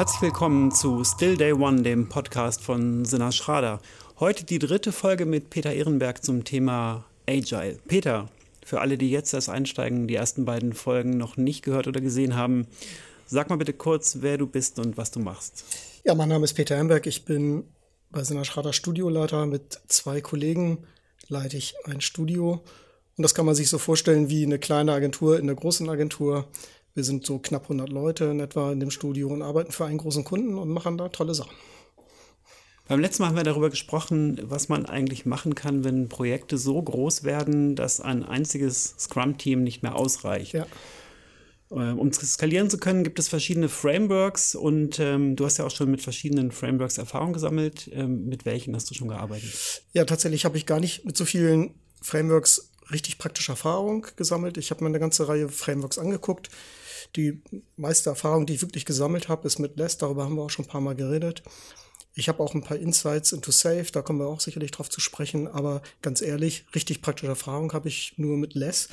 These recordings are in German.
Herzlich willkommen zu Still Day One, dem Podcast von Sinna Schrader. Heute die dritte Folge mit Peter Ehrenberg zum Thema Agile. Peter, für alle, die jetzt erst einsteigen, die ersten beiden Folgen noch nicht gehört oder gesehen haben, sag mal bitte kurz, wer du bist und was du machst. Ja, mein Name ist Peter Ehrenberg. Ich bin bei Sinna Schrader Studioleiter mit zwei Kollegen. Leite ich ein Studio. Und das kann man sich so vorstellen wie eine kleine Agentur in einer großen Agentur. Wir sind so knapp 100 Leute in etwa in dem Studio und arbeiten für einen großen Kunden und machen da tolle Sachen. Beim letzten Mal haben wir darüber gesprochen, was man eigentlich machen kann, wenn Projekte so groß werden, dass ein einziges Scrum-Team nicht mehr ausreicht. Ja. Äh, um skalieren zu können, gibt es verschiedene Frameworks und ähm, du hast ja auch schon mit verschiedenen Frameworks Erfahrung gesammelt. Ähm, mit welchen hast du schon gearbeitet? Ja, tatsächlich habe ich gar nicht mit so vielen Frameworks richtig praktische Erfahrung gesammelt. Ich habe mir eine ganze Reihe Frameworks angeguckt. Die meiste Erfahrung, die ich wirklich gesammelt habe, ist mit Less. Darüber haben wir auch schon ein paar Mal geredet. Ich habe auch ein paar Insights into Safe, da kommen wir auch sicherlich drauf zu sprechen. Aber ganz ehrlich, richtig praktische Erfahrung habe ich nur mit Less.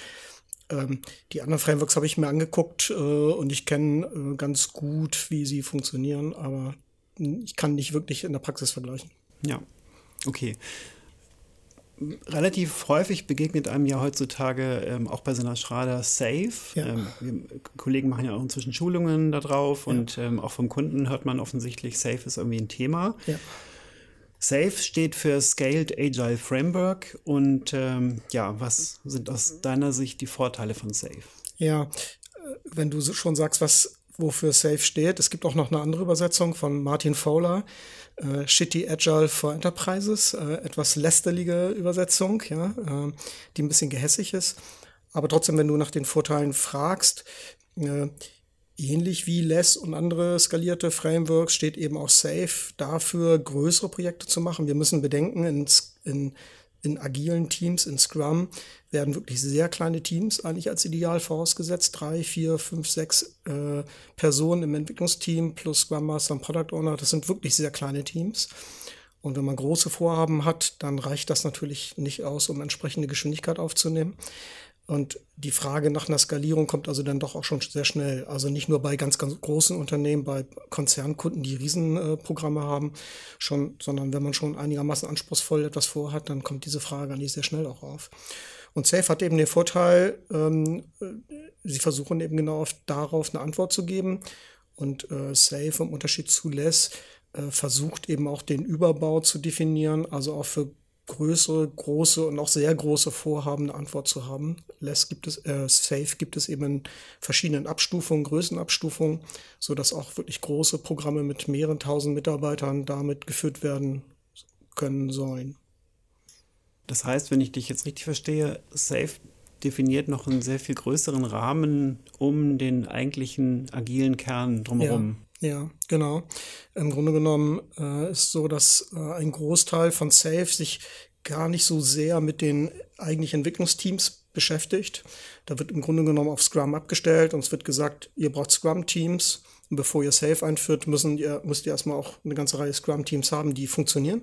Ähm, die anderen Frameworks habe ich mir angeguckt äh, und ich kenne äh, ganz gut, wie sie funktionieren, aber ich kann nicht wirklich in der Praxis vergleichen. Ja, okay relativ häufig begegnet einem ja heutzutage ähm, auch bei so einer Schrader Safe. Ja. Ähm, Kollegen machen ja auch inzwischen Schulungen da drauf ja. und ähm, auch vom Kunden hört man offensichtlich, Safe ist irgendwie ein Thema. Ja. Safe steht für Scaled Agile Framework und ähm, ja, was sind aus deiner Sicht die Vorteile von Safe? Ja, äh, wenn du schon sagst, was wofür Safe steht. Es gibt auch noch eine andere Übersetzung von Martin Fowler, äh, Shitty Agile for Enterprises, äh, etwas lästerliche Übersetzung, ja, äh, die ein bisschen gehässig ist. Aber trotzdem, wenn du nach den Vorteilen fragst, äh, ähnlich wie Less und andere skalierte Frameworks steht eben auch Safe dafür, größere Projekte zu machen. Wir müssen bedenken, in, in in agilen Teams, in Scrum, werden wirklich sehr kleine Teams eigentlich als Ideal vorausgesetzt. Drei, vier, fünf, sechs äh, Personen im Entwicklungsteam plus Scrum Master und Product Owner. Das sind wirklich sehr kleine Teams. Und wenn man große Vorhaben hat, dann reicht das natürlich nicht aus, um entsprechende Geschwindigkeit aufzunehmen. Und die Frage nach einer Skalierung kommt also dann doch auch schon sehr schnell. Also nicht nur bei ganz, ganz großen Unternehmen, bei Konzernkunden, die Riesenprogramme haben, schon, sondern wenn man schon einigermaßen anspruchsvoll etwas vorhat, dann kommt diese Frage eigentlich sehr schnell auch auf. Und Safe hat eben den Vorteil, ähm, äh, sie versuchen eben genau auf, darauf eine Antwort zu geben. Und äh, Safe im Unterschied zu Less äh, versucht eben auch den Überbau zu definieren, also auch für größere, große und auch sehr große Vorhaben eine Antwort zu haben. Less gibt es, äh, Safe gibt es eben in verschiedenen Abstufungen, Größenabstufungen, so dass auch wirklich große Programme mit mehreren tausend Mitarbeitern damit geführt werden können sollen. Das heißt, wenn ich dich jetzt richtig verstehe, Safe definiert noch einen sehr viel größeren Rahmen um den eigentlichen agilen Kern drumherum. Ja. Ja, genau. Im Grunde genommen äh, ist so, dass äh, ein Großteil von Safe sich gar nicht so sehr mit den eigentlichen Entwicklungsteams beschäftigt. Da wird im Grunde genommen auf Scrum abgestellt und es wird gesagt, ihr braucht Scrum-Teams. Und bevor ihr Safe einführt, müssen ihr, müsst ihr erstmal auch eine ganze Reihe Scrum-Teams haben, die funktionieren.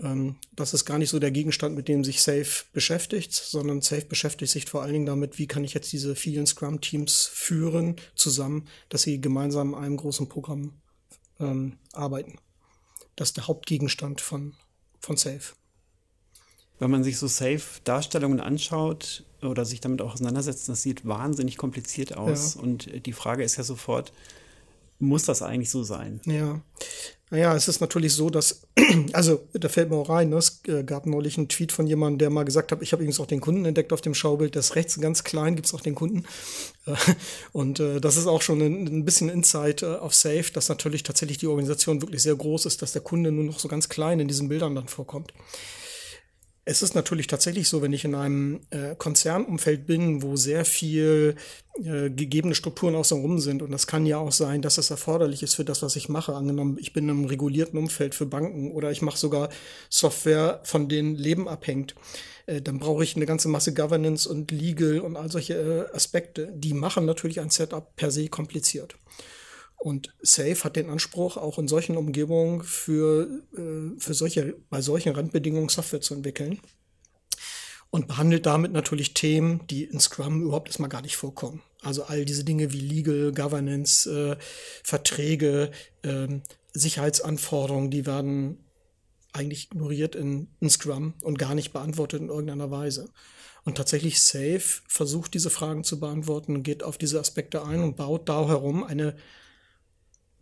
Ähm, das ist gar nicht so der Gegenstand, mit dem sich Safe beschäftigt, sondern Safe beschäftigt sich vor allen Dingen damit, wie kann ich jetzt diese vielen Scrum-Teams führen zusammen, dass sie gemeinsam an einem großen Programm ähm, arbeiten. Das ist der Hauptgegenstand von, von Safe. Wenn man sich so Safe-Darstellungen anschaut oder sich damit auch auseinandersetzt, das sieht wahnsinnig kompliziert aus. Ja. Und die Frage ist ja sofort, muss das eigentlich so sein? Ja. Naja, es ist natürlich so, dass, also da fällt mir auch rein, ne? es äh, gab neulich einen Tweet von jemandem, der mal gesagt hat, ich habe übrigens auch den Kunden entdeckt auf dem Schaubild, das rechts ganz klein gibt es auch den Kunden. Und äh, das ist auch schon ein, ein bisschen Insight äh, auf Safe, dass natürlich tatsächlich die Organisation wirklich sehr groß ist, dass der Kunde nur noch so ganz klein in diesen Bildern dann vorkommt. Es ist natürlich tatsächlich so, wenn ich in einem äh, Konzernumfeld bin, wo sehr viel äh, gegebene Strukturen außenrum sind, und das kann ja auch sein, dass es erforderlich ist für das, was ich mache. Angenommen, ich bin in einem regulierten Umfeld für Banken oder ich mache sogar Software, von denen Leben abhängt, äh, dann brauche ich eine ganze Masse Governance und Legal und all solche äh, Aspekte. Die machen natürlich ein Setup per se kompliziert. Und Safe hat den Anspruch, auch in solchen Umgebungen für, äh, für solche, bei solchen Randbedingungen Software zu entwickeln. Und behandelt damit natürlich Themen, die in Scrum überhaupt erstmal gar nicht vorkommen. Also all diese Dinge wie Legal, Governance, äh, Verträge, äh, Sicherheitsanforderungen, die werden eigentlich ignoriert in, in Scrum und gar nicht beantwortet in irgendeiner Weise. Und tatsächlich Safe versucht diese Fragen zu beantworten, geht auf diese Aspekte ein und baut da herum eine,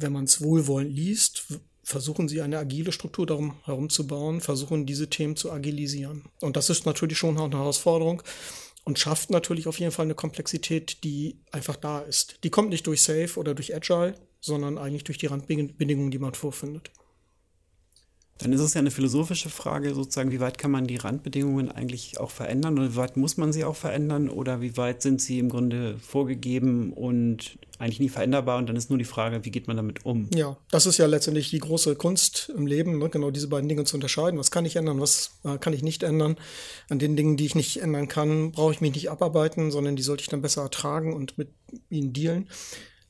wenn man es wohlwollend liest, versuchen sie eine agile Struktur darum herumzubauen, versuchen diese Themen zu agilisieren. Und das ist natürlich schon eine Herausforderung und schafft natürlich auf jeden Fall eine Komplexität, die einfach da ist. Die kommt nicht durch Safe oder durch Agile, sondern eigentlich durch die Randbedingungen, die man vorfindet. Dann ist es ja eine philosophische Frage, sozusagen, wie weit kann man die Randbedingungen eigentlich auch verändern oder wie weit muss man sie auch verändern oder wie weit sind sie im Grunde vorgegeben und eigentlich nie veränderbar und dann ist nur die Frage, wie geht man damit um? Ja, das ist ja letztendlich die große Kunst im Leben, ne? genau diese beiden Dinge zu unterscheiden. Was kann ich ändern, was äh, kann ich nicht ändern? An den Dingen, die ich nicht ändern kann, brauche ich mich nicht abarbeiten, sondern die sollte ich dann besser ertragen und mit ihnen dealen.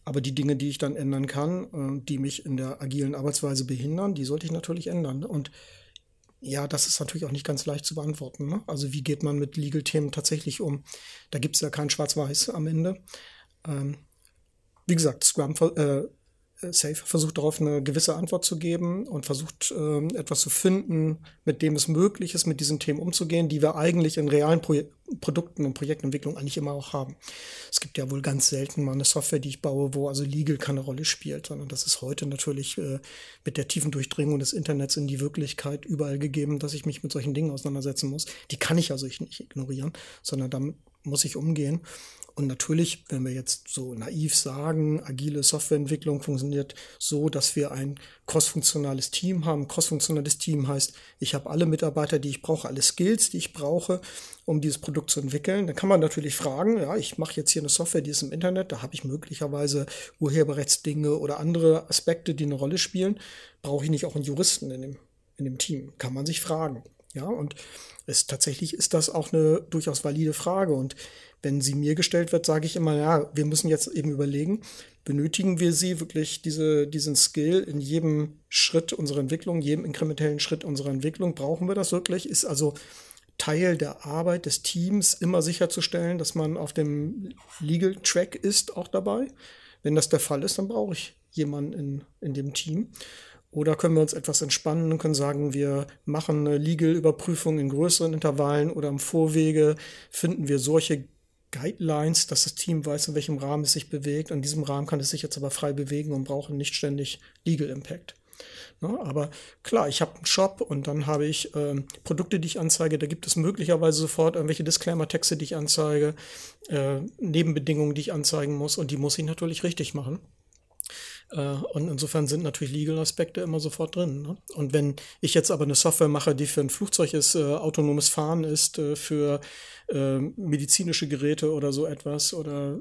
Aber die Dinge, die ich dann ändern kann, äh, die mich in der agilen Arbeitsweise behindern, die sollte ich natürlich ändern. Und ja, das ist natürlich auch nicht ganz leicht zu beantworten. Ne? Also wie geht man mit Legal-Themen tatsächlich um? Da gibt es ja kein Schwarz-Weiß am Ende. Ähm, wie gesagt, Scrum äh, Safe versucht darauf eine gewisse Antwort zu geben und versucht ähm, etwas zu finden, mit dem es möglich ist, mit diesen Themen umzugehen, die wir eigentlich in realen Pro Produkten und Projektentwicklung eigentlich immer auch haben. Es gibt ja wohl ganz selten mal eine Software, die ich baue, wo also Legal keine Rolle spielt, sondern das ist heute natürlich äh, mit der tiefen Durchdringung des Internets in die Wirklichkeit überall gegeben, dass ich mich mit solchen Dingen auseinandersetzen muss. Die kann ich also nicht ignorieren, sondern damit muss ich umgehen. Und natürlich, wenn wir jetzt so naiv sagen, agile Softwareentwicklung funktioniert so, dass wir ein crossfunktionales Team haben. Crossfunktionales Team heißt, ich habe alle Mitarbeiter, die ich brauche, alle Skills, die ich brauche, um dieses Produkt zu entwickeln. Dann kann man natürlich fragen, ja, ich mache jetzt hier eine Software, die ist im Internet, da habe ich möglicherweise Urheberrechtsdinge oder andere Aspekte, die eine Rolle spielen. Brauche ich nicht auch einen Juristen in dem, in dem Team? Kann man sich fragen. Ja, und es, tatsächlich ist das auch eine durchaus valide Frage. Und wenn sie mir gestellt wird, sage ich immer, ja, wir müssen jetzt eben überlegen, benötigen wir sie wirklich diese, diesen Skill in jedem Schritt unserer Entwicklung, jedem inkrementellen Schritt unserer Entwicklung? Brauchen wir das wirklich? Ist also Teil der Arbeit des Teams immer sicherzustellen, dass man auf dem Legal Track ist auch dabei? Wenn das der Fall ist, dann brauche ich jemanden in, in dem Team. Oder können wir uns etwas entspannen und können sagen, wir machen eine Legal-Überprüfung in größeren Intervallen oder im Vorwege finden wir solche Guidelines, dass das Team weiß, in welchem Rahmen es sich bewegt. In diesem Rahmen kann es sich jetzt aber frei bewegen und braucht nicht ständig Legal Impact. Ne? Aber klar, ich habe einen Shop und dann habe ich ähm, Produkte, die ich anzeige. Da gibt es möglicherweise sofort irgendwelche Disclaimer-Texte, die ich anzeige, äh, Nebenbedingungen, die ich anzeigen muss und die muss ich natürlich richtig machen. Äh, und insofern sind natürlich Legal-Aspekte immer sofort drin. Ne? Und wenn ich jetzt aber eine Software mache, die für ein Flugzeug ist, äh, autonomes Fahren ist, äh, für äh, medizinische Geräte oder so etwas oder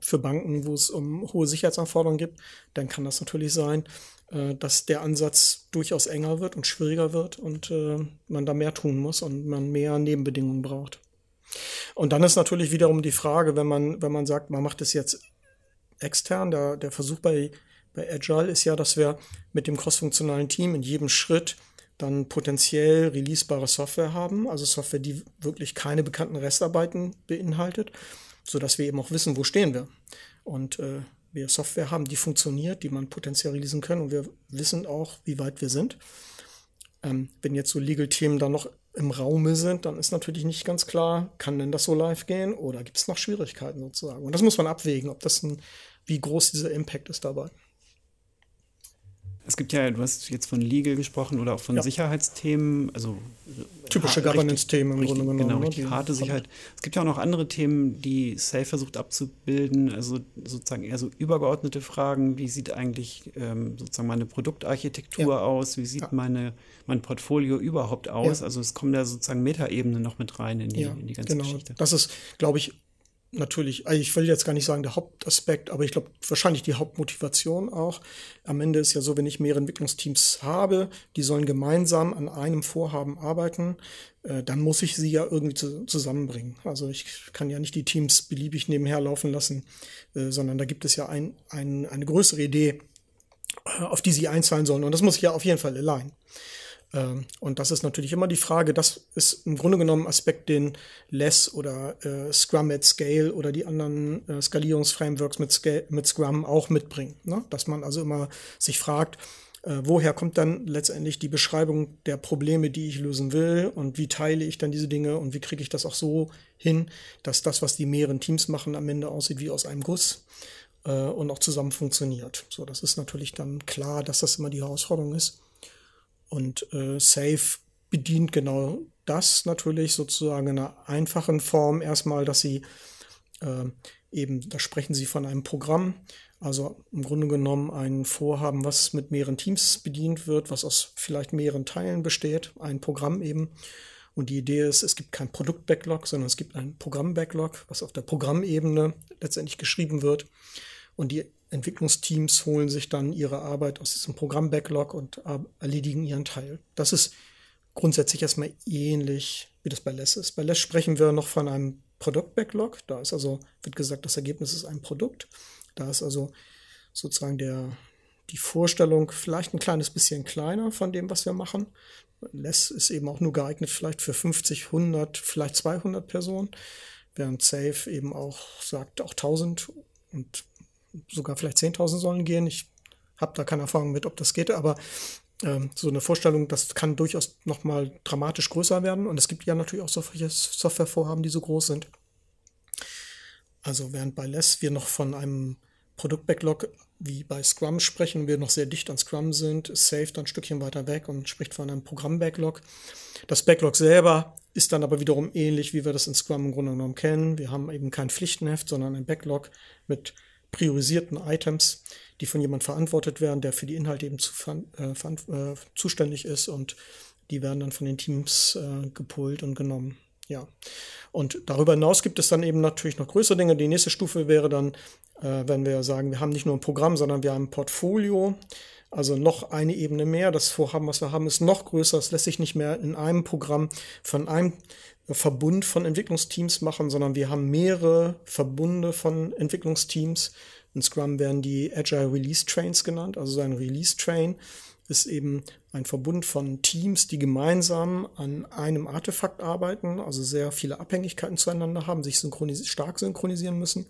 für Banken, wo es um hohe Sicherheitsanforderungen gibt, dann kann das natürlich sein, äh, dass der Ansatz durchaus enger wird und schwieriger wird und äh, man da mehr tun muss und man mehr Nebenbedingungen braucht. Und dann ist natürlich wiederum die Frage, wenn man, wenn man sagt, man macht es jetzt extern, der, der Versuch bei bei Agile ist ja, dass wir mit dem crossfunktionalen Team in jedem Schritt dann potenziell releasebare Software haben, also Software, die wirklich keine bekannten Restarbeiten beinhaltet, sodass wir eben auch wissen, wo stehen wir. Und äh, wir Software haben, die funktioniert, die man potenziell releasen können und wir wissen auch, wie weit wir sind. Ähm, wenn jetzt so Legal-Themen dann noch im Raume sind, dann ist natürlich nicht ganz klar, kann denn das so live gehen oder gibt es noch Schwierigkeiten sozusagen. Und das muss man abwägen, ob das ein, wie groß dieser Impact ist dabei. Es gibt ja, du hast jetzt von Legal gesprochen oder auch von ja. Sicherheitsthemen, also typische Governance-Themen im Grunde genommen. Genau, ne, richtig harte Sicherheit. Es gibt ja auch noch andere Themen, die Safe versucht abzubilden, also sozusagen eher so übergeordnete Fragen. Wie sieht eigentlich ähm, sozusagen meine Produktarchitektur ja. aus? Wie sieht ja. meine, mein Portfolio überhaupt aus? Also es kommen da sozusagen Metaebenen noch mit rein in die, in die ganze genau. Geschichte. Das ist, glaube ich, natürlich, also ich will jetzt gar nicht sagen der Hauptaspekt, aber ich glaube wahrscheinlich die Hauptmotivation auch. Am Ende ist ja so, wenn ich mehrere Entwicklungsteams habe, die sollen gemeinsam an einem Vorhaben arbeiten, äh, dann muss ich sie ja irgendwie zu, zusammenbringen. Also ich kann ja nicht die Teams beliebig nebenher laufen lassen, äh, sondern da gibt es ja ein, ein, eine größere Idee, äh, auf die sie einzahlen sollen. Und das muss ich ja auf jeden Fall allein. Ähm, und das ist natürlich immer die Frage, das ist im Grunde genommen ein Aspekt, den Less oder äh, Scrum at Scale oder die anderen äh, Skalierungsframeworks mit, Scale, mit Scrum auch mitbringen. Ne? Dass man also immer sich fragt, äh, woher kommt dann letztendlich die Beschreibung der Probleme, die ich lösen will und wie teile ich dann diese Dinge und wie kriege ich das auch so hin, dass das, was die mehreren Teams machen, am Ende aussieht wie aus einem Guss äh, und auch zusammen funktioniert. So, das ist natürlich dann klar, dass das immer die Herausforderung ist. Und äh, Safe bedient genau das natürlich sozusagen in einer einfachen Form. Erstmal, dass sie äh, eben, da sprechen sie von einem Programm, also im Grunde genommen ein Vorhaben, was mit mehreren Teams bedient wird, was aus vielleicht mehreren Teilen besteht, ein Programm eben. Und die Idee ist, es gibt kein Produkt-Backlog, sondern es gibt ein Programm-Backlog, was auf der Programmebene letztendlich geschrieben wird. Und die Entwicklungsteams holen sich dann ihre Arbeit aus diesem Programm-Backlog und erledigen ihren Teil. Das ist grundsätzlich erstmal ähnlich, wie das bei Less ist. Bei Less sprechen wir noch von einem Produkt-Backlog. Da ist also, wird gesagt, das Ergebnis ist ein Produkt. Da ist also sozusagen der, die Vorstellung vielleicht ein kleines bisschen kleiner von dem, was wir machen. Less ist eben auch nur geeignet vielleicht für 50, 100, vielleicht 200 Personen, während Safe eben auch sagt, auch 1000 und sogar vielleicht 10.000 sollen gehen. Ich habe da keine Erfahrung mit, ob das geht, aber ähm, so eine Vorstellung, das kann durchaus nochmal dramatisch größer werden. Und es gibt ja natürlich auch solche Softwarevorhaben, die so groß sind. Also während bei Less wir noch von einem Produktbacklog wie bei Scrum sprechen, wir noch sehr dicht an Scrum sind, ist Safe dann ein Stückchen weiter weg und spricht von einem Programm-Backlog. Das Backlog selber ist dann aber wiederum ähnlich, wie wir das in Scrum im Grunde genommen kennen. Wir haben eben kein Pflichtenheft, sondern ein Backlog mit priorisierten Items, die von jemand verantwortet werden, der für die Inhalte eben zu, äh, äh, zuständig ist und die werden dann von den Teams äh, gepult und genommen. Ja. Und darüber hinaus gibt es dann eben natürlich noch größere Dinge. Die nächste Stufe wäre dann, äh, wenn wir sagen, wir haben nicht nur ein Programm, sondern wir haben ein Portfolio. Also noch eine Ebene mehr. Das Vorhaben, was wir haben, ist noch größer. Es lässt sich nicht mehr in einem Programm von einem Verbund von Entwicklungsteams machen, sondern wir haben mehrere Verbunde von Entwicklungsteams. In Scrum werden die Agile Release Trains genannt. Also so ein Release Train ist eben ein Verbund von Teams, die gemeinsam an einem Artefakt arbeiten, also sehr viele Abhängigkeiten zueinander haben, sich synchronis stark synchronisieren müssen.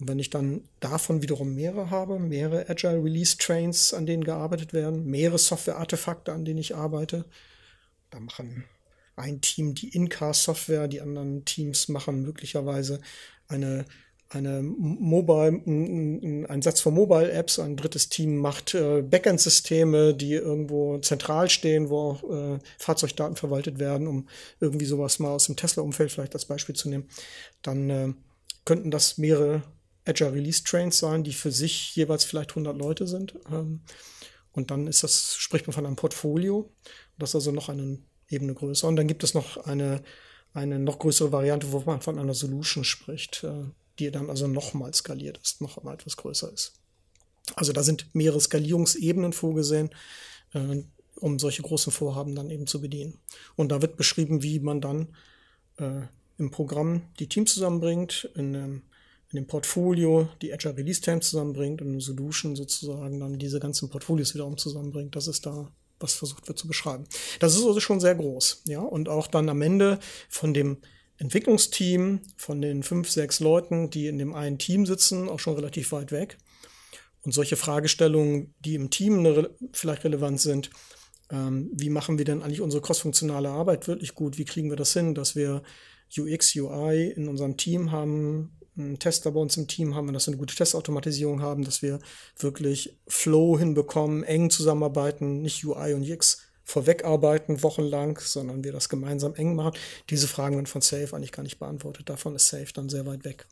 Und wenn ich dann davon wiederum mehrere habe, mehrere Agile Release Trains, an denen gearbeitet werden, mehrere Software-Artefakte, an denen ich arbeite, da machen ein Team die In-Car-Software, die anderen Teams machen möglicherweise eine, eine Mobile, ein Satz von Mobile-Apps, ein drittes Team macht äh, Backend-Systeme, die irgendwo zentral stehen, wo auch äh, Fahrzeugdaten verwaltet werden, um irgendwie sowas mal aus dem Tesla-Umfeld vielleicht als Beispiel zu nehmen. Dann äh, könnten das mehrere Agile Release Trains sein, die für sich jeweils vielleicht 100 Leute sind. Ähm, und dann ist das, spricht man von einem Portfolio. Das also noch einen Ebene größer. Und dann gibt es noch eine, eine noch größere Variante, wo man von einer Solution spricht, äh, die dann also nochmal skaliert ist, noch mal etwas größer ist. Also da sind mehrere Skalierungsebenen vorgesehen, äh, um solche großen Vorhaben dann eben zu bedienen. Und da wird beschrieben, wie man dann äh, im Programm die Teams zusammenbringt, in, in dem Portfolio die Agile Release Times zusammenbringt und eine Solution sozusagen dann diese ganzen Portfolios wiederum zusammenbringt. Das ist da was versucht wird zu beschreiben. Das ist also schon sehr groß, ja, und auch dann am Ende von dem Entwicklungsteam, von den fünf, sechs Leuten, die in dem einen Team sitzen, auch schon relativ weit weg. Und solche Fragestellungen, die im Team re vielleicht relevant sind, ähm, wie machen wir denn eigentlich unsere crossfunktionale Arbeit wirklich gut? Wie kriegen wir das hin, dass wir UX, UI in unserem Team haben, einen Tester bei uns im Team haben, dass wir eine gute Testautomatisierung haben, dass wir wirklich Flow hinbekommen, eng zusammenarbeiten, nicht UI und UX vorwegarbeiten wochenlang, sondern wir das gemeinsam eng machen. Diese Fragen werden von Safe eigentlich gar nicht beantwortet. Davon ist Safe dann sehr weit weg.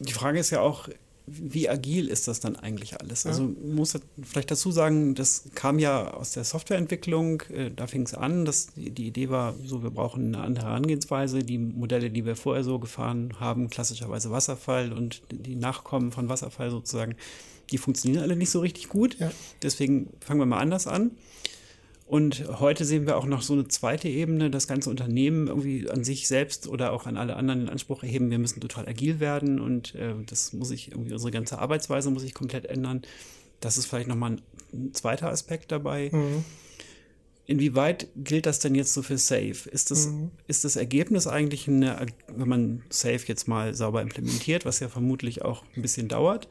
Die Frage ist ja auch, wie agil ist das dann eigentlich alles? Also muss vielleicht dazu sagen, das kam ja aus der Softwareentwicklung, äh, da fing es an, dass die, die, Idee war, so wir brauchen eine andere Herangehensweise. Die Modelle, die wir vorher so gefahren haben, klassischerweise Wasserfall und die Nachkommen von Wasserfall sozusagen, die funktionieren alle nicht so richtig gut. Ja. Deswegen fangen wir mal anders an. Und heute sehen wir auch noch so eine zweite Ebene, das ganze Unternehmen irgendwie an sich selbst oder auch an alle anderen in Anspruch erheben, wir müssen total agil werden und äh, das muss sich irgendwie, unsere ganze Arbeitsweise muss sich komplett ändern. das ist vielleicht nochmal ein zweiter Aspekt dabei. Mhm. Inwieweit gilt das denn jetzt so für Safe? Ist das, mhm. ist das Ergebnis eigentlich eine, wenn man Safe jetzt mal sauber implementiert, was ja vermutlich auch ein bisschen dauert,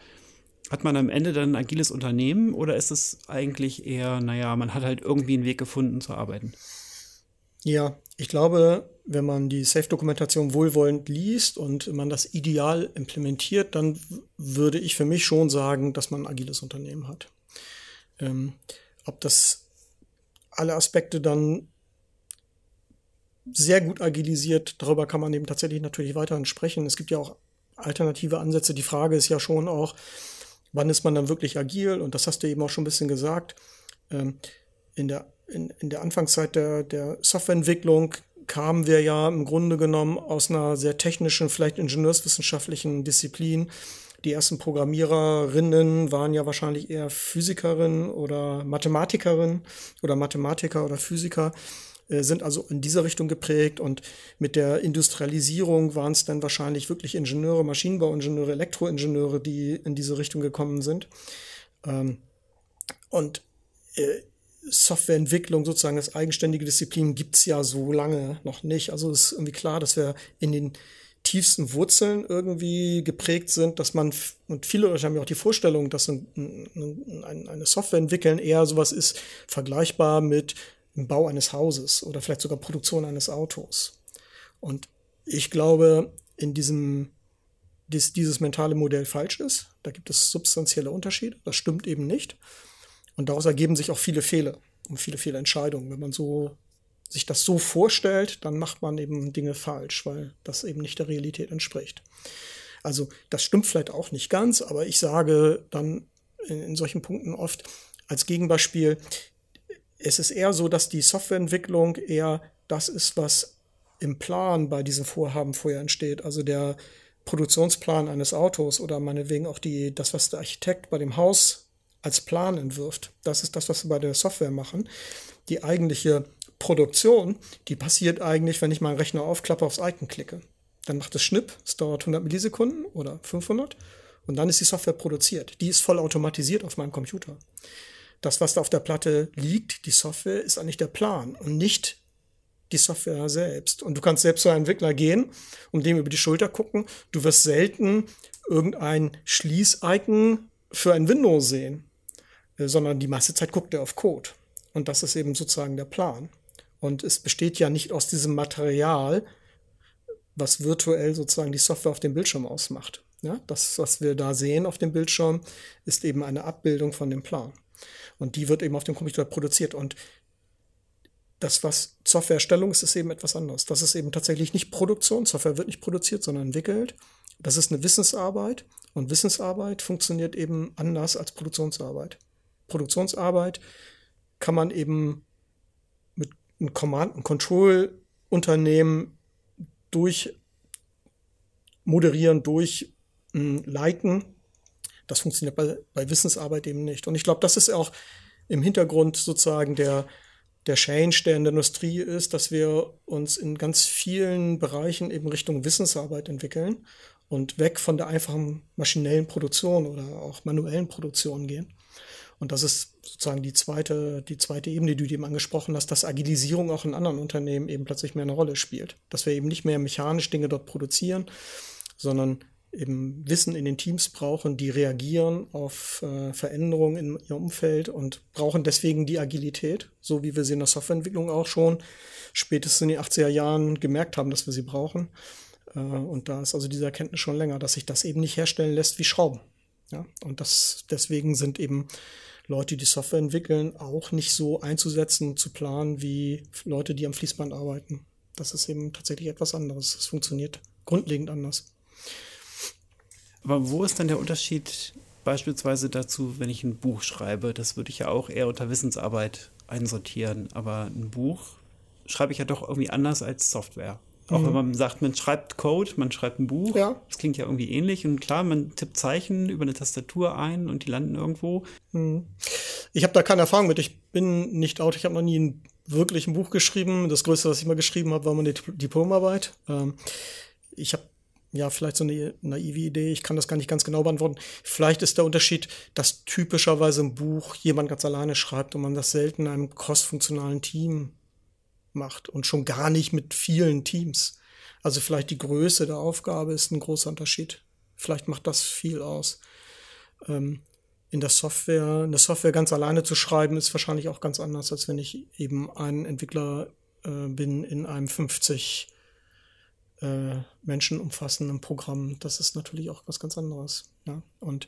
hat man am Ende dann ein agiles Unternehmen oder ist es eigentlich eher, naja, man hat halt irgendwie einen Weg gefunden zu arbeiten? Ja, ich glaube, wenn man die Safe-Dokumentation wohlwollend liest und man das ideal implementiert, dann würde ich für mich schon sagen, dass man ein agiles Unternehmen hat. Ähm, ob das alle Aspekte dann sehr gut agilisiert, darüber kann man eben tatsächlich natürlich weiterhin sprechen. Es gibt ja auch alternative Ansätze. Die Frage ist ja schon auch, wann ist man dann wirklich agil? Und das hast du eben auch schon ein bisschen gesagt. Ähm, in der, in, in der Anfangszeit der, der Softwareentwicklung kamen wir ja im Grunde genommen aus einer sehr technischen, vielleicht ingenieurswissenschaftlichen Disziplin. Die ersten Programmiererinnen waren ja wahrscheinlich eher Physikerinnen oder Mathematikerinnen oder Mathematiker oder Physiker, sind also in dieser Richtung geprägt und mit der Industrialisierung waren es dann wahrscheinlich wirklich Ingenieure, Maschinenbauingenieure, Elektroingenieure, die in diese Richtung gekommen sind. Ähm, und äh, Softwareentwicklung sozusagen als eigenständige Disziplin gibt's ja so lange noch nicht. Also ist irgendwie klar, dass wir in den tiefsten Wurzeln irgendwie geprägt sind, dass man, und viele Leute haben ja auch die Vorstellung, dass ein, ein, eine Software entwickeln eher sowas ist, vergleichbar mit dem Bau eines Hauses oder vielleicht sogar Produktion eines Autos. Und ich glaube, in diesem, dies, dieses mentale Modell falsch ist. Da gibt es substanzielle Unterschiede. Das stimmt eben nicht. Und daraus ergeben sich auch viele Fehler und viele Fehlentscheidungen. Wenn man so sich das so vorstellt, dann macht man eben Dinge falsch, weil das eben nicht der Realität entspricht. Also das stimmt vielleicht auch nicht ganz, aber ich sage dann in, in solchen Punkten oft als Gegenbeispiel, es ist eher so, dass die Softwareentwicklung eher das ist, was im Plan bei diesen Vorhaben vorher entsteht. Also der Produktionsplan eines Autos oder meinetwegen auch die, das, was der Architekt bei dem Haus als Plan entwirft. Das ist das, was wir bei der Software machen. Die eigentliche Produktion, die passiert eigentlich, wenn ich meinen Rechner aufklappe, aufs Icon klicke. Dann macht es Schnipp, es dauert 100 Millisekunden oder 500 und dann ist die Software produziert. Die ist voll automatisiert auf meinem Computer. Das, was da auf der Platte liegt, die Software, ist eigentlich der Plan und nicht die Software selbst. Und du kannst selbst zu einem Entwickler gehen und dem über die Schulter gucken. Du wirst selten irgendein Schließ-Icon für ein Windows sehen. Äh, sondern die meiste Zeit guckt er auf Code. Und das ist eben sozusagen der Plan. Und es besteht ja nicht aus diesem Material, was virtuell sozusagen die Software auf dem Bildschirm ausmacht. Ja, das, was wir da sehen auf dem Bildschirm, ist eben eine Abbildung von dem Plan. Und die wird eben auf dem Computer produziert. Und das, was Softwareerstellung ist, ist eben etwas anderes. Das ist eben tatsächlich nicht Produktion. Software wird nicht produziert, sondern entwickelt. Das ist eine Wissensarbeit. Und Wissensarbeit funktioniert eben anders als Produktionsarbeit. Produktionsarbeit kann man eben mit einem Command- und Control-Unternehmen durch moderieren, durch leiten. Das funktioniert bei, bei Wissensarbeit eben nicht. Und ich glaube, das ist auch im Hintergrund sozusagen der, der Change, der in der Industrie ist, dass wir uns in ganz vielen Bereichen eben Richtung Wissensarbeit entwickeln und weg von der einfachen maschinellen Produktion oder auch manuellen Produktion gehen. Und das ist sozusagen die zweite, die zweite Ebene, die du eben angesprochen hast, dass Agilisierung auch in anderen Unternehmen eben plötzlich mehr eine Rolle spielt. Dass wir eben nicht mehr mechanisch Dinge dort produzieren, sondern eben Wissen in den Teams brauchen, die reagieren auf äh, Veränderungen in ihrem Umfeld und brauchen deswegen die Agilität, so wie wir sie in der Softwareentwicklung auch schon spätestens in den 80er Jahren gemerkt haben, dass wir sie brauchen. Äh, und da ist also diese Erkenntnis schon länger, dass sich das eben nicht herstellen lässt wie Schrauben. Ja, und das, deswegen sind eben Leute, die Software entwickeln, auch nicht so einzusetzen, zu planen wie Leute, die am Fließband arbeiten. Das ist eben tatsächlich etwas anderes. Es funktioniert grundlegend anders. Aber wo ist dann der Unterschied beispielsweise dazu, wenn ich ein Buch schreibe? Das würde ich ja auch eher unter Wissensarbeit einsortieren. Aber ein Buch schreibe ich ja doch irgendwie anders als Software. Auch mhm. wenn man sagt, man schreibt Code, man schreibt ein Buch. Ja. Das klingt ja irgendwie ähnlich. Und klar, man tippt Zeichen über eine Tastatur ein und die landen irgendwo. Mhm. Ich habe da keine Erfahrung mit. Ich bin nicht Autor. Ich habe noch nie ein wirklich ein Buch geschrieben. Das Größte, was ich mal geschrieben habe, war meine Diplomarbeit. Ähm, ich habe ja, vielleicht so eine naive Idee, ich kann das gar nicht ganz genau beantworten. Vielleicht ist der Unterschied, dass typischerweise ein Buch jemand ganz alleine schreibt und man das selten in einem crossfunktionalen Team macht und schon gar nicht mit vielen Teams. Also vielleicht die Größe der Aufgabe ist ein großer Unterschied. Vielleicht macht das viel aus. Ähm, in der Software, eine Software ganz alleine zu schreiben, ist wahrscheinlich auch ganz anders, als wenn ich eben ein Entwickler äh, bin in einem 50 äh, Menschen umfassenden Programm. Das ist natürlich auch was ganz anderes. Ja? Und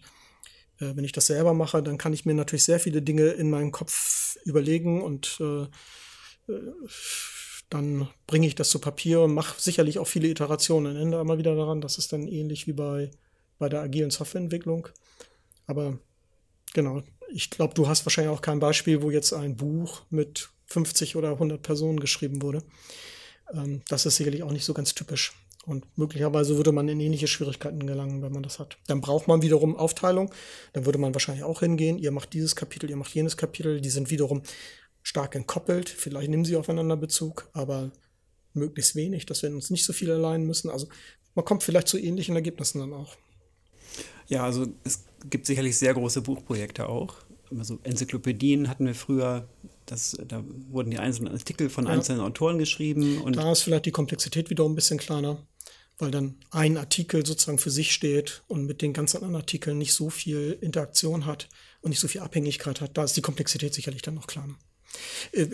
äh, wenn ich das selber mache, dann kann ich mir natürlich sehr viele Dinge in meinen Kopf überlegen und äh, äh dann bringe ich das zu Papier und mache sicherlich auch viele Iterationen. Ende immer wieder daran. Das ist dann ähnlich wie bei, bei der agilen Softwareentwicklung. Aber Genau. Ich glaube, du hast wahrscheinlich auch kein Beispiel, wo jetzt ein Buch mit 50 oder 100 Personen geschrieben wurde. Ähm, das ist sicherlich auch nicht so ganz typisch. Und möglicherweise würde man in ähnliche Schwierigkeiten gelangen, wenn man das hat. Dann braucht man wiederum Aufteilung. Dann würde man wahrscheinlich auch hingehen. Ihr macht dieses Kapitel, ihr macht jenes Kapitel. Die sind wiederum stark entkoppelt. Vielleicht nehmen sie aufeinander Bezug, aber möglichst wenig, dass wir uns nicht so viel allein müssen. Also man kommt vielleicht zu ähnlichen Ergebnissen dann auch. Ja, also es gibt sicherlich sehr große Buchprojekte auch. Also Enzyklopädien hatten wir früher, das, da wurden die einzelnen Artikel von ja. einzelnen Autoren geschrieben. Und da ist vielleicht die Komplexität wieder ein bisschen kleiner, weil dann ein Artikel sozusagen für sich steht und mit den ganzen anderen Artikeln nicht so viel Interaktion hat und nicht so viel Abhängigkeit hat. Da ist die Komplexität sicherlich dann noch kleiner. Äh,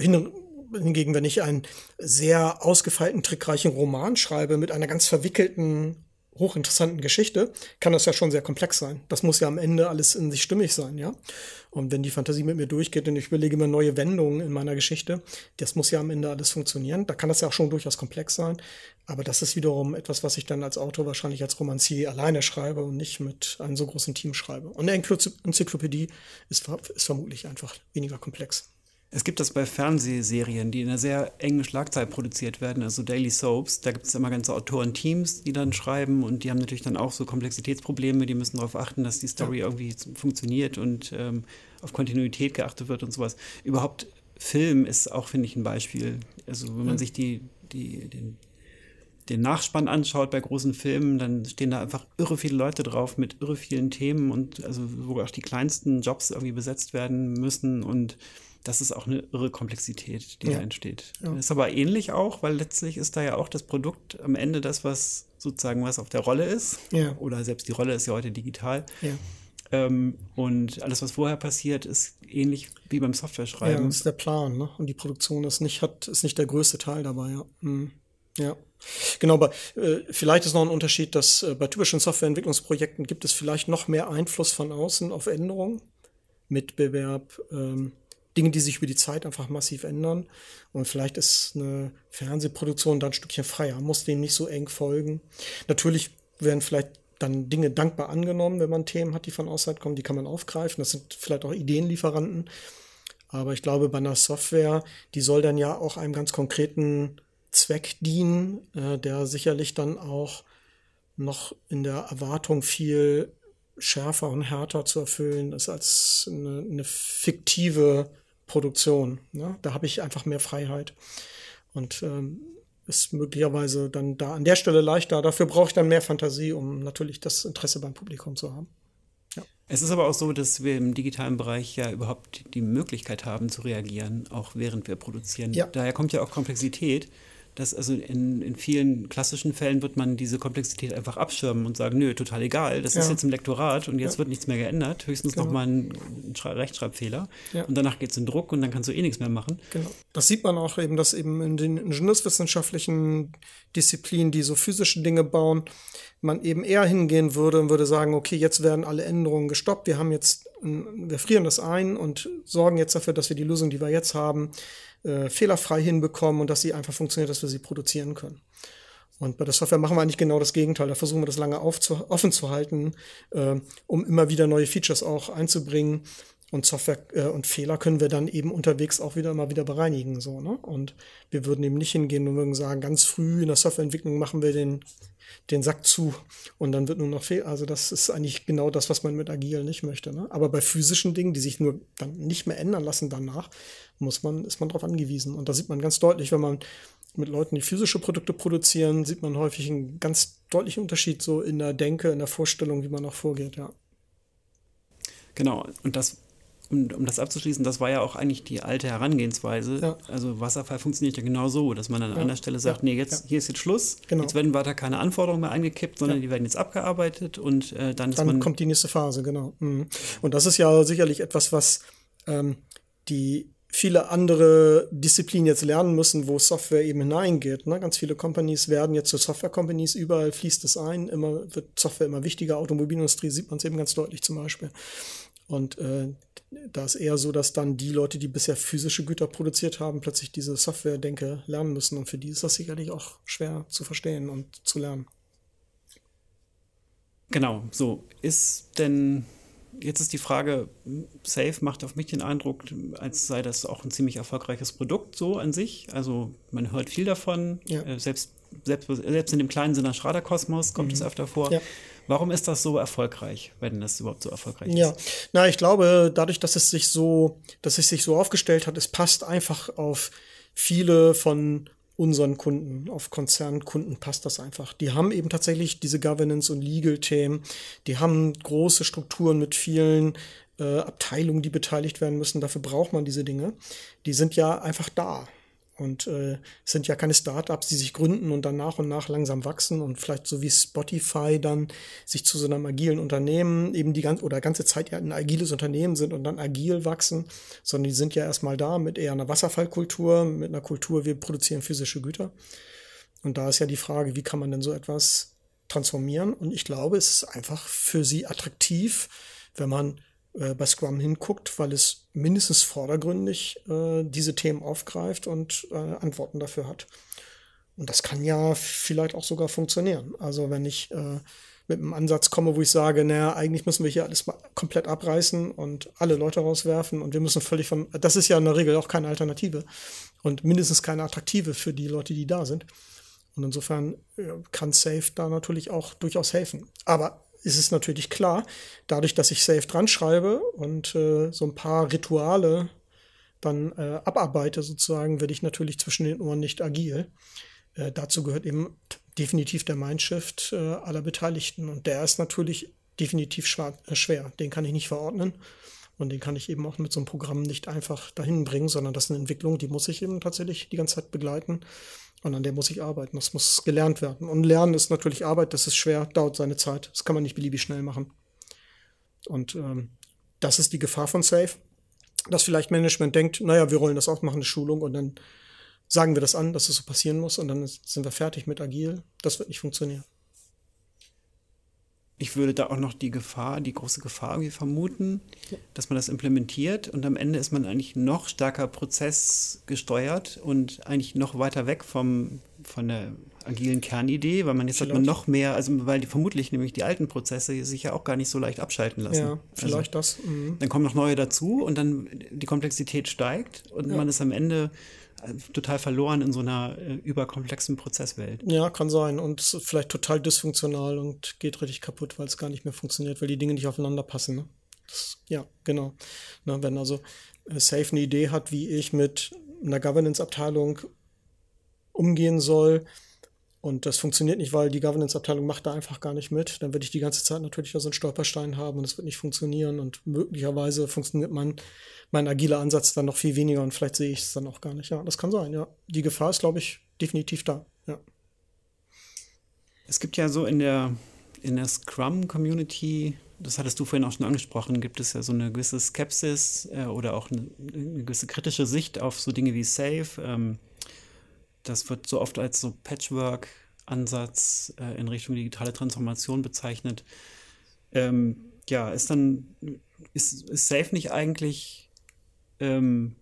hingegen, wenn ich einen sehr ausgefeilten, trickreichen Roman schreibe mit einer ganz verwickelten hochinteressanten Geschichte kann das ja schon sehr komplex sein. Das muss ja am Ende alles in sich stimmig sein, ja. Und wenn die Fantasie mit mir durchgeht und ich überlege mir neue Wendungen in meiner Geschichte, das muss ja am Ende alles funktionieren. Da kann das ja auch schon durchaus komplex sein. Aber das ist wiederum etwas, was ich dann als Autor wahrscheinlich als Romancier alleine schreibe und nicht mit einem so großen Team schreibe. Und eine Enzyklopädie ist, ist vermutlich einfach weniger komplex. Es gibt das bei Fernsehserien, die in einer sehr engen Schlagzeit produziert werden, also Daily Soaps. Da gibt es immer ganze Autorenteams, die dann schreiben und die haben natürlich dann auch so Komplexitätsprobleme. Die müssen darauf achten, dass die Story ja. irgendwie funktioniert und ähm, auf Kontinuität geachtet wird und sowas. Überhaupt Film ist auch, finde ich, ein Beispiel. Also wenn man ja. sich die, die, den, den Nachspann anschaut bei großen Filmen, dann stehen da einfach irre viele Leute drauf mit irre vielen Themen und also wo auch die kleinsten Jobs irgendwie besetzt werden müssen und das ist auch eine irre Komplexität, die ja. da entsteht. Ja. Ist aber ähnlich auch, weil letztlich ist da ja auch das Produkt am Ende das, was sozusagen was auf der Rolle ist. Ja. Oder selbst die Rolle ist ja heute digital. Ja. Ähm, und alles, was vorher passiert, ist ähnlich wie beim Software-Schreiben. Ja, das ist der Plan, ne? Und die Produktion ist nicht, hat, ist nicht der größte Teil dabei, ja. Mhm. Ja. Genau, aber äh, vielleicht ist noch ein Unterschied, dass äh, bei typischen Softwareentwicklungsprojekten gibt es vielleicht noch mehr Einfluss von außen auf Änderungen, Mitbewerb, ähm, Dinge, die sich über die Zeit einfach massiv ändern. Und vielleicht ist eine Fernsehproduktion dann ein Stückchen freier, muss denen nicht so eng folgen. Natürlich werden vielleicht dann Dinge dankbar angenommen, wenn man Themen hat, die von außerhalb kommen, die kann man aufgreifen. Das sind vielleicht auch Ideenlieferanten. Aber ich glaube, bei einer Software, die soll dann ja auch einem ganz konkreten Zweck dienen, äh, der sicherlich dann auch noch in der Erwartung viel schärfer und härter zu erfüllen ist als eine, eine fiktive Produktion. Ne? Da habe ich einfach mehr Freiheit. Und ähm, ist möglicherweise dann da an der Stelle leichter. Dafür brauche ich dann mehr Fantasie, um natürlich das Interesse beim Publikum zu haben. Ja. Es ist aber auch so, dass wir im digitalen Bereich ja überhaupt die Möglichkeit haben zu reagieren, auch während wir produzieren. Ja. Daher kommt ja auch Komplexität dass also in, in vielen klassischen Fällen wird man diese Komplexität einfach abschirmen und sagen, nö, total egal, das ja. ist jetzt im Lektorat und jetzt ja. wird nichts mehr geändert, höchstens genau. nochmal ein, Rechtschreibfehler ja. und danach geht es in Druck und dann kannst du eh nichts mehr machen. Genau. Das sieht man auch eben, dass eben in den ingenieurswissenschaftlichen Disziplinen, die so physische Dinge bauen, man eben eher hingehen würde und würde sagen, okay, jetzt werden alle Änderungen gestoppt, wir haben jetzt, wir frieren das ein und sorgen jetzt dafür, dass wir die Lösung, die wir jetzt haben, äh, fehlerfrei hinbekommen und dass sie einfach funktioniert, dass wir sie produzieren können. Und bei der Software machen wir eigentlich genau das Gegenteil. Da versuchen wir das lange aufzu offen zu halten, äh, um immer wieder neue Features auch einzubringen. Und Software äh, und Fehler können wir dann eben unterwegs auch wieder immer wieder bereinigen. So, ne? Und wir würden eben nicht hingehen und würden sagen, ganz früh in der Softwareentwicklung machen wir den den Sack zu und dann wird nur noch fehl. Also das ist eigentlich genau das, was man mit Agil nicht möchte. Ne? Aber bei physischen Dingen, die sich nur dann nicht mehr ändern lassen danach, muss man, ist man darauf angewiesen. Und da sieht man ganz deutlich, wenn man mit Leuten, die physische Produkte produzieren, sieht man häufig einen ganz deutlichen Unterschied so in der Denke, in der Vorstellung, wie man auch vorgeht, ja. Genau, und das um, um das abzuschließen, das war ja auch eigentlich die alte Herangehensweise. Ja. Also Wasserfall funktioniert ja genau so, dass man an ja. einer Stelle sagt, ja. nee, jetzt hier ist jetzt Schluss, genau. jetzt werden weiter keine Anforderungen mehr eingekippt, sondern die werden jetzt abgearbeitet und äh, dann ist dann kommt die nächste Phase, genau. Mhm. Und das ist ja sicherlich etwas, was ähm, die viele andere Disziplinen jetzt lernen müssen, wo Software eben hineingeht. Ne? Ganz viele Companies werden jetzt zu Software-Companies, überall fließt es ein, immer wird Software immer wichtiger, Automobilindustrie sieht man es eben ganz deutlich zum Beispiel. Und äh, da ist eher so, dass dann die Leute, die bisher physische Güter produziert haben, plötzlich diese Software-Denke lernen müssen. Und für die ist das sicherlich auch schwer zu verstehen und zu lernen. Genau, so. Ist denn, jetzt ist die Frage, Safe macht auf mich den Eindruck, als sei das auch ein ziemlich erfolgreiches Produkt so an sich. Also man hört viel davon, ja. Äh, selbst, selbst, selbst in dem kleinen Sinner Schrader-Kosmos kommt mhm. es öfter vor. Ja. Warum ist das so erfolgreich, wenn das überhaupt so erfolgreich ja. ist? Ja, na, ich glaube, dadurch, dass es sich so, dass es sich so aufgestellt hat, es passt einfach auf viele von unseren Kunden, auf Konzernkunden passt das einfach. Die haben eben tatsächlich diese Governance- und Legal-Themen. Die haben große Strukturen mit vielen äh, Abteilungen, die beteiligt werden müssen. Dafür braucht man diese Dinge. Die sind ja einfach da. Und äh, es sind ja keine Startups, die sich gründen und dann nach und nach langsam wachsen und vielleicht so wie Spotify dann sich zu so einem agilen Unternehmen eben die ganze oder ganze Zeit ja ein agiles Unternehmen sind und dann agil wachsen, sondern die sind ja erstmal da mit eher einer Wasserfallkultur, mit einer Kultur, wir produzieren physische Güter. Und da ist ja die Frage, wie kann man denn so etwas transformieren? Und ich glaube, es ist einfach für sie attraktiv, wenn man äh, bei Scrum hinguckt, weil es mindestens vordergründig äh, diese Themen aufgreift und äh, Antworten dafür hat. Und das kann ja vielleicht auch sogar funktionieren. Also wenn ich äh, mit einem Ansatz komme, wo ich sage, naja, eigentlich müssen wir hier alles mal komplett abreißen und alle Leute rauswerfen und wir müssen völlig von, das ist ja in der Regel auch keine Alternative und mindestens keine attraktive für die Leute, die da sind. Und insofern äh, kann Safe da natürlich auch durchaus helfen. Aber ist es natürlich klar, dadurch, dass ich Safe dran schreibe und äh, so ein paar Rituale dann äh, abarbeite, sozusagen, werde ich natürlich zwischen den Ohren nicht agil. Äh, dazu gehört eben definitiv der Mindshift äh, aller Beteiligten. Und der ist natürlich definitiv äh, schwer. Den kann ich nicht verordnen. Und den kann ich eben auch mit so einem Programm nicht einfach dahin bringen, sondern das ist eine Entwicklung, die muss ich eben tatsächlich die ganze Zeit begleiten. Und an der muss ich arbeiten. Das muss gelernt werden. Und Lernen ist natürlich Arbeit, das ist schwer, dauert seine Zeit. Das kann man nicht beliebig schnell machen. Und ähm, das ist die Gefahr von Safe, dass vielleicht Management denkt, naja, wir rollen das auf, machen eine Schulung und dann sagen wir das an, dass es so passieren muss und dann sind wir fertig mit Agil. Das wird nicht funktionieren ich würde da auch noch die Gefahr, die große Gefahr vermuten, dass man das implementiert und am Ende ist man eigentlich noch stärker prozessgesteuert und eigentlich noch weiter weg vom, von der agilen Kernidee, weil man jetzt vielleicht. hat man noch mehr, also weil die, vermutlich nämlich die alten Prozesse sich ja auch gar nicht so leicht abschalten lassen. Ja, vielleicht also, das. Mhm. Dann kommen noch neue dazu und dann die Komplexität steigt und ja. man ist am Ende total verloren in so einer äh, überkomplexen Prozesswelt. Ja, kann sein. Und vielleicht total dysfunktional und geht richtig kaputt, weil es gar nicht mehr funktioniert, weil die Dinge nicht aufeinander passen. Ne? Das, ja, genau. Na, wenn also äh, Safe eine Idee hat, wie ich mit einer Governance-Abteilung umgehen soll, und das funktioniert nicht, weil die Governance-Abteilung macht da einfach gar nicht mit. Dann werde ich die ganze Zeit natürlich da so einen Stolperstein haben und es wird nicht funktionieren. Und möglicherweise funktioniert mein, mein agiler Ansatz dann noch viel weniger und vielleicht sehe ich es dann auch gar nicht. Ja, das kann sein, ja. Die Gefahr ist, glaube ich, definitiv da, ja. Es gibt ja so in der, in der Scrum-Community, das hattest du vorhin auch schon angesprochen, gibt es ja so eine gewisse Skepsis äh, oder auch eine, eine, gewisse kritische Sicht auf so Dinge wie Safe. Ähm, das wird so oft als so Patchwork-Ansatz äh, in Richtung digitale Transformation bezeichnet. Ähm, ja, ist dann, ist, ist Safe nicht eigentlich, ähm,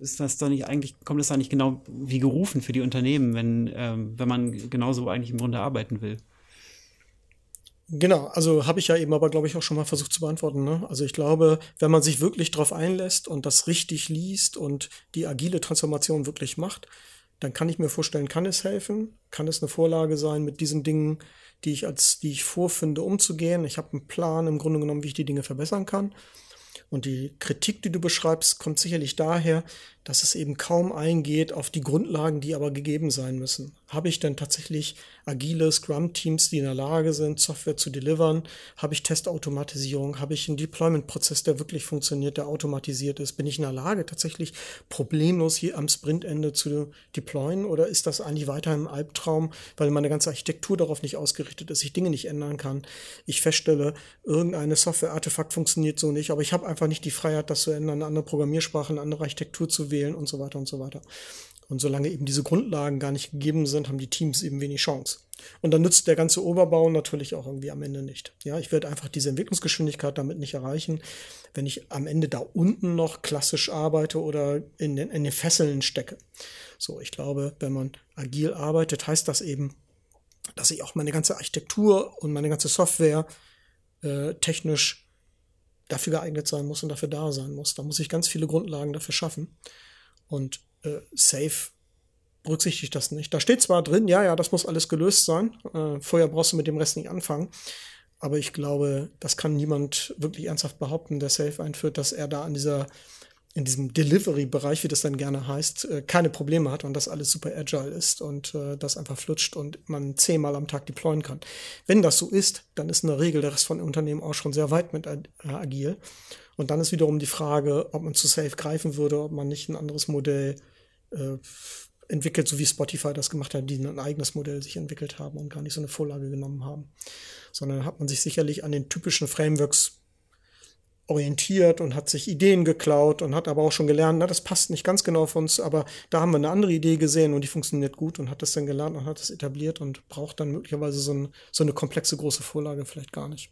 ist das da nicht eigentlich, kommt das da nicht genau wie gerufen für die Unternehmen, wenn, ähm, wenn man genauso eigentlich im Grunde arbeiten will? Genau, also habe ich ja eben aber, glaube ich, auch schon mal versucht zu beantworten. Ne? Also ich glaube, wenn man sich wirklich darauf einlässt und das richtig liest und die agile Transformation wirklich macht, dann kann ich mir vorstellen, kann es helfen? Kann es eine Vorlage sein, mit diesen Dingen, die ich als, die ich vorfinde, umzugehen? Ich habe einen Plan im Grunde genommen, wie ich die Dinge verbessern kann. Und die Kritik, die du beschreibst, kommt sicherlich daher, dass es eben kaum eingeht auf die Grundlagen, die aber gegeben sein müssen. Habe ich denn tatsächlich agile Scrum-Teams, die in der Lage sind, Software zu delivern? Habe ich Testautomatisierung? Habe ich einen Deployment-Prozess, der wirklich funktioniert, der automatisiert ist? Bin ich in der Lage, tatsächlich problemlos hier am Sprintende zu deployen? Oder ist das eigentlich weiter ein Albtraum, weil meine ganze Architektur darauf nicht ausgerichtet ist, ich Dinge nicht ändern kann? Ich feststelle, irgendeine Software-Artefakt funktioniert so nicht, aber ich habe einfach nicht die Freiheit, das zu ändern, eine andere Programmiersprache, eine andere Architektur zu wählen und so weiter und so weiter. Und solange eben diese Grundlagen gar nicht gegeben sind, haben die Teams eben wenig Chance. Und dann nützt der ganze Oberbau natürlich auch irgendwie am Ende nicht. Ja, ich werde einfach diese Entwicklungsgeschwindigkeit damit nicht erreichen, wenn ich am Ende da unten noch klassisch arbeite oder in den, in den Fesseln stecke. So, ich glaube, wenn man agil arbeitet, heißt das eben, dass ich auch meine ganze Architektur und meine ganze Software äh, technisch dafür geeignet sein muss und dafür da sein muss. Da muss ich ganz viele Grundlagen dafür schaffen. Und äh, Safe berücksichtigt das nicht. Da steht zwar drin, ja, ja, das muss alles gelöst sein. Äh, vorher brauchst du mit dem Rest nicht anfangen. Aber ich glaube, das kann niemand wirklich ernsthaft behaupten, der Safe einführt, dass er da an dieser in diesem Delivery-Bereich, wie das dann gerne heißt, äh, keine Probleme hat und das alles super agile ist und äh, das einfach flutscht und man zehnmal am Tag deployen kann. Wenn das so ist, dann ist in der Regel der Rest von Unternehmen auch schon sehr weit mit äh, agil. Und dann ist wiederum die Frage, ob man zu Safe greifen würde, ob man nicht ein anderes Modell entwickelt, so wie Spotify das gemacht hat, die ein eigenes Modell sich entwickelt haben und gar nicht so eine Vorlage genommen haben. Sondern hat man sich sicherlich an den typischen Frameworks orientiert und hat sich Ideen geklaut und hat aber auch schon gelernt, na, das passt nicht ganz genau auf uns, aber da haben wir eine andere Idee gesehen und die funktioniert gut und hat das dann gelernt und hat das etabliert und braucht dann möglicherweise so, ein, so eine komplexe große Vorlage vielleicht gar nicht.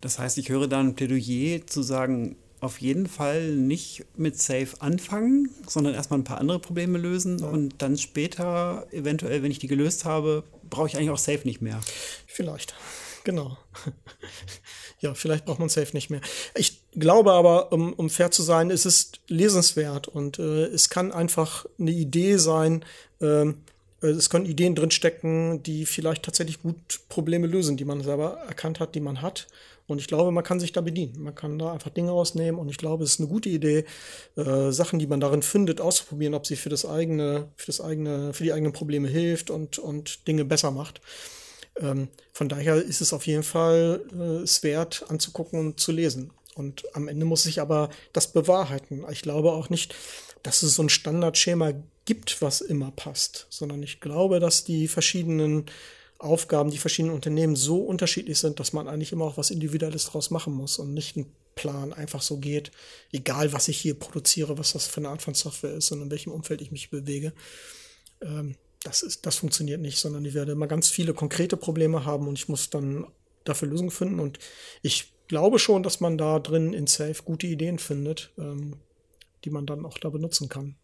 Das heißt, ich höre da ein Plädoyer zu sagen, auf jeden Fall nicht mit Safe anfangen, sondern erstmal ein paar andere Probleme lösen ja. und dann später, eventuell, wenn ich die gelöst habe, brauche ich eigentlich auch Safe nicht mehr. Vielleicht, genau. Ja, vielleicht braucht man Safe nicht mehr. Ich glaube aber, um, um fair zu sein, es ist lesenswert und äh, es kann einfach eine Idee sein, ähm, äh, es können Ideen drinstecken, die vielleicht tatsächlich gut Probleme lösen, die man selber erkannt hat, die man hat. Und ich glaube, man kann sich da bedienen. Man kann da einfach Dinge rausnehmen. Und ich glaube, es ist eine gute Idee, äh, Sachen, die man darin findet, auszuprobieren, ob sie für das eigene, für das eigene, für die eigenen Probleme hilft und, und Dinge besser macht. Ähm, von daher ist es auf jeden Fall äh, es wert, anzugucken und zu lesen. Und am Ende muss sich aber das bewahrheiten. Ich glaube auch nicht, dass es so ein Standardschema gibt, was immer passt, sondern ich glaube, dass die verschiedenen Aufgaben, die verschiedenen Unternehmen so unterschiedlich sind, dass man eigentlich immer auch was Individuelles draus machen muss und nicht ein Plan einfach so geht, egal was ich hier produziere, was das für eine Art von Software ist und in welchem Umfeld ich mich bewege. Ähm, das, ist, das funktioniert nicht, sondern ich werde immer ganz viele konkrete Probleme haben und ich muss dann dafür Lösungen finden. Und ich glaube schon, dass man da drin in Safe gute Ideen findet, ähm, die man dann auch da benutzen kann.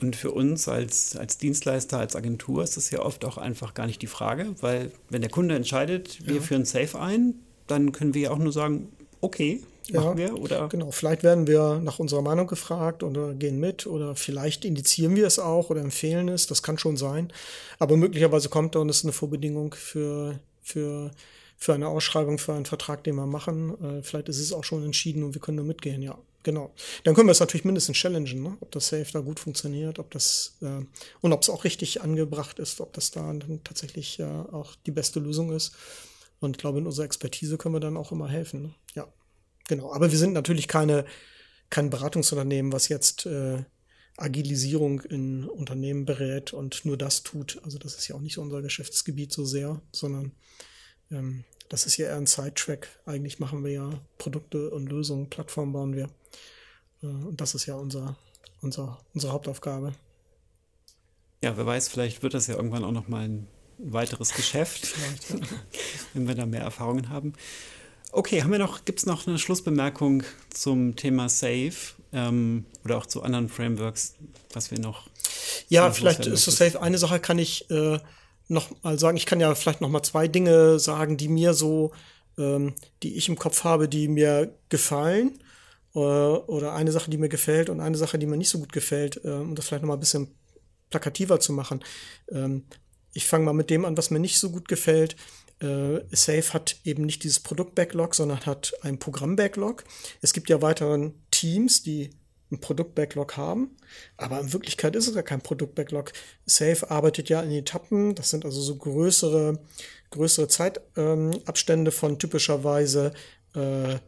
Und für uns als, als Dienstleister, als Agentur ist das ja oft auch einfach gar nicht die Frage, weil wenn der Kunde entscheidet, wir ja. führen Safe ein, dann können wir ja auch nur sagen, okay, machen ja, wir oder? Genau, vielleicht werden wir nach unserer Meinung gefragt oder gehen mit oder vielleicht indizieren wir es auch oder empfehlen es, das kann schon sein. Aber möglicherweise kommt da und ist eine Vorbedingung für, für, für eine Ausschreibung, für einen Vertrag, den wir machen. Äh, vielleicht ist es auch schon entschieden und wir können nur mitgehen, ja. Genau. Dann können wir es natürlich mindestens challengen, ne? ob das Safe da gut funktioniert, ob das äh, und ob es auch richtig angebracht ist, ob das da dann tatsächlich äh, auch die beste Lösung ist. Und ich glaube, in unserer Expertise können wir dann auch immer helfen. Ne? Ja, genau. Aber wir sind natürlich keine, kein Beratungsunternehmen, was jetzt äh, Agilisierung in Unternehmen berät und nur das tut. Also das ist ja auch nicht unser Geschäftsgebiet so sehr, sondern ähm, das ist ja eher ein Sidetrack. Eigentlich machen wir ja Produkte und Lösungen, Plattformen bauen wir. Äh, und das ist ja unser, unser, unsere Hauptaufgabe. Ja, wer weiß, vielleicht wird das ja irgendwann auch noch mal ein weiteres Geschäft, wenn wir da mehr Erfahrungen haben. Okay, haben wir noch, gibt es noch eine Schlussbemerkung zum Thema Safe ähm, oder auch zu anderen Frameworks, was wir noch. Ja, vielleicht ist so Safe. Eine Sache kann ich äh, noch mal sagen. Ich kann ja vielleicht noch mal zwei Dinge sagen, die mir so, ähm, die ich im Kopf habe, die mir gefallen. Äh, oder eine Sache, die mir gefällt und eine Sache, die mir nicht so gut gefällt, äh, um das vielleicht noch mal ein bisschen plakativer zu machen. Ähm, ich fange mal mit dem an, was mir nicht so gut gefällt. Äh, Safe hat eben nicht dieses Produkt-Backlog, sondern hat ein Programm-Backlog. Es gibt ja weiteren Teams, die einen Produkt-Backlog haben. Aber in Wirklichkeit ist es ja kein Produkt-Backlog. Safe arbeitet ja in Etappen. Das sind also so größere, größere Zeitabstände ähm, von typischerweise äh,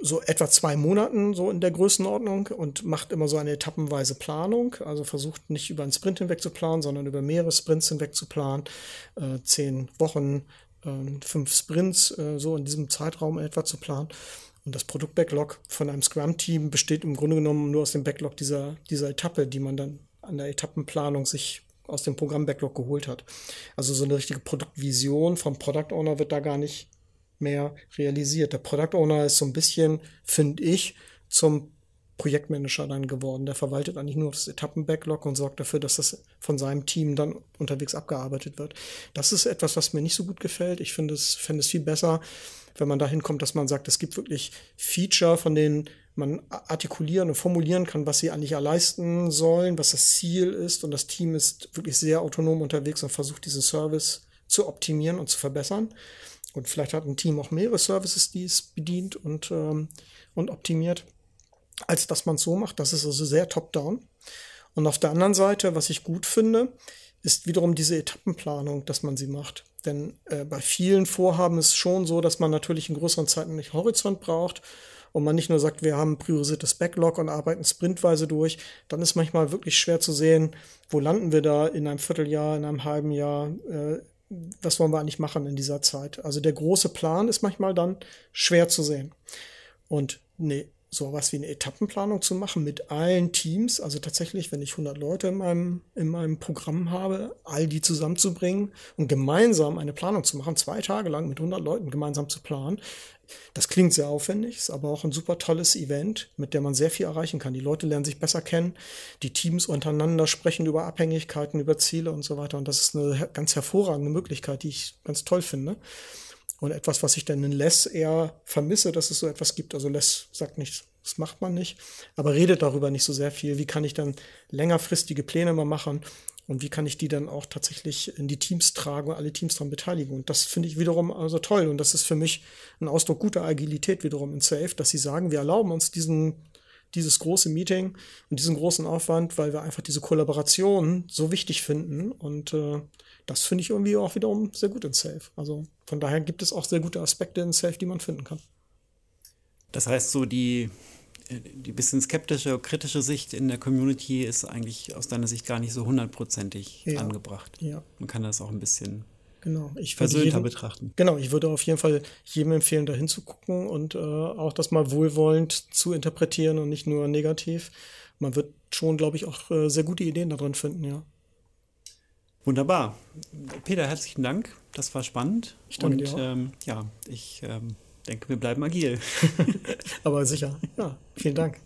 so etwa zwei Monaten so in der Größenordnung und macht immer so eine etappenweise Planung. Also versucht nicht über einen Sprint hinweg zu planen, sondern über mehrere Sprints hinweg zu planen. Äh, zehn Wochen, äh, fünf Sprints, äh, so in diesem Zeitraum etwa zu planen. Und das Produkt-Backlog von einem Scrum-Team besteht im Grunde genommen nur aus dem Backlog dieser, dieser Etappe, die man dann an der Etappenplanung sich aus dem Programm-Backlog geholt hat. Also so eine richtige Produktvision vom Product Owner wird da gar nicht mehr realisiert. Der Product Owner ist so ein bisschen, finde ich, zum Projektmanager dann geworden. Der verwaltet eigentlich nur das Etappen-Backlog und sorgt dafür, dass das von seinem Team dann unterwegs abgearbeitet wird. Das ist etwas, was mir nicht so gut gefällt. Ich finde es, fände es viel besser, wenn man dahin kommt, dass man sagt, es gibt wirklich Feature, von denen man artikulieren und formulieren kann, was sie eigentlich leisten sollen, was das Ziel ist. Und das Team ist wirklich sehr autonom unterwegs und versucht, diesen Service zu optimieren und zu verbessern. Und vielleicht hat ein Team auch mehrere Services, die es bedient und, ähm, und optimiert, als dass man es so macht. Das ist also sehr top-down. Und auf der anderen Seite, was ich gut finde, ist wiederum diese Etappenplanung, dass man sie macht. Denn äh, bei vielen Vorhaben ist es schon so, dass man natürlich einen größeren zeitlichen Horizont braucht und man nicht nur sagt, wir haben priorisiertes Backlog und arbeiten sprintweise durch, dann ist manchmal wirklich schwer zu sehen, wo landen wir da in einem Vierteljahr, in einem halben Jahr, äh, was wollen wir eigentlich machen in dieser Zeit. Also der große Plan ist manchmal dann schwer zu sehen. Und nee, sowas wie eine Etappenplanung zu machen mit allen Teams, also tatsächlich, wenn ich 100 Leute in meinem, in meinem Programm habe, all die zusammenzubringen und gemeinsam eine Planung zu machen, zwei Tage lang mit 100 Leuten gemeinsam zu planen, das klingt sehr aufwendig, ist aber auch ein super tolles Event, mit dem man sehr viel erreichen kann. Die Leute lernen sich besser kennen, die Teams untereinander sprechen über Abhängigkeiten, über Ziele und so weiter. Und das ist eine ganz hervorragende Möglichkeit, die ich ganz toll finde. Und etwas, was ich dann in Less eher vermisse, dass es so etwas gibt. Also Less sagt nicht, das macht man nicht, aber redet darüber nicht so sehr viel. Wie kann ich dann längerfristige Pläne mal machen und wie kann ich die dann auch tatsächlich in die Teams tragen und alle Teams daran beteiligen. Und das finde ich wiederum also toll. Und das ist für mich ein Ausdruck guter Agilität wiederum in Safe, dass sie sagen, wir erlauben uns diesen dieses große Meeting und diesen großen Aufwand, weil wir einfach diese Kollaboration so wichtig finden. Und äh, das finde ich irgendwie auch wiederum sehr gut in Safe. Also von daher gibt es auch sehr gute Aspekte in Safe, die man finden kann. Das heißt, so die, die bisschen skeptische, kritische Sicht in der Community ist eigentlich aus deiner Sicht gar nicht so hundertprozentig ja. angebracht. Ja. Man kann das auch ein bisschen genau. ich versöhnter jedem, betrachten. Genau, ich würde auf jeden Fall jedem empfehlen, da hinzugucken und äh, auch das mal wohlwollend zu interpretieren und nicht nur negativ. Man wird schon, glaube ich, auch äh, sehr gute Ideen darin finden, ja. Wunderbar. Peter, herzlichen Dank. Das war spannend. Ich danke Und dir. Ähm, ja, ich ähm, denke, wir bleiben agil. Aber sicher. Ja, vielen Dank.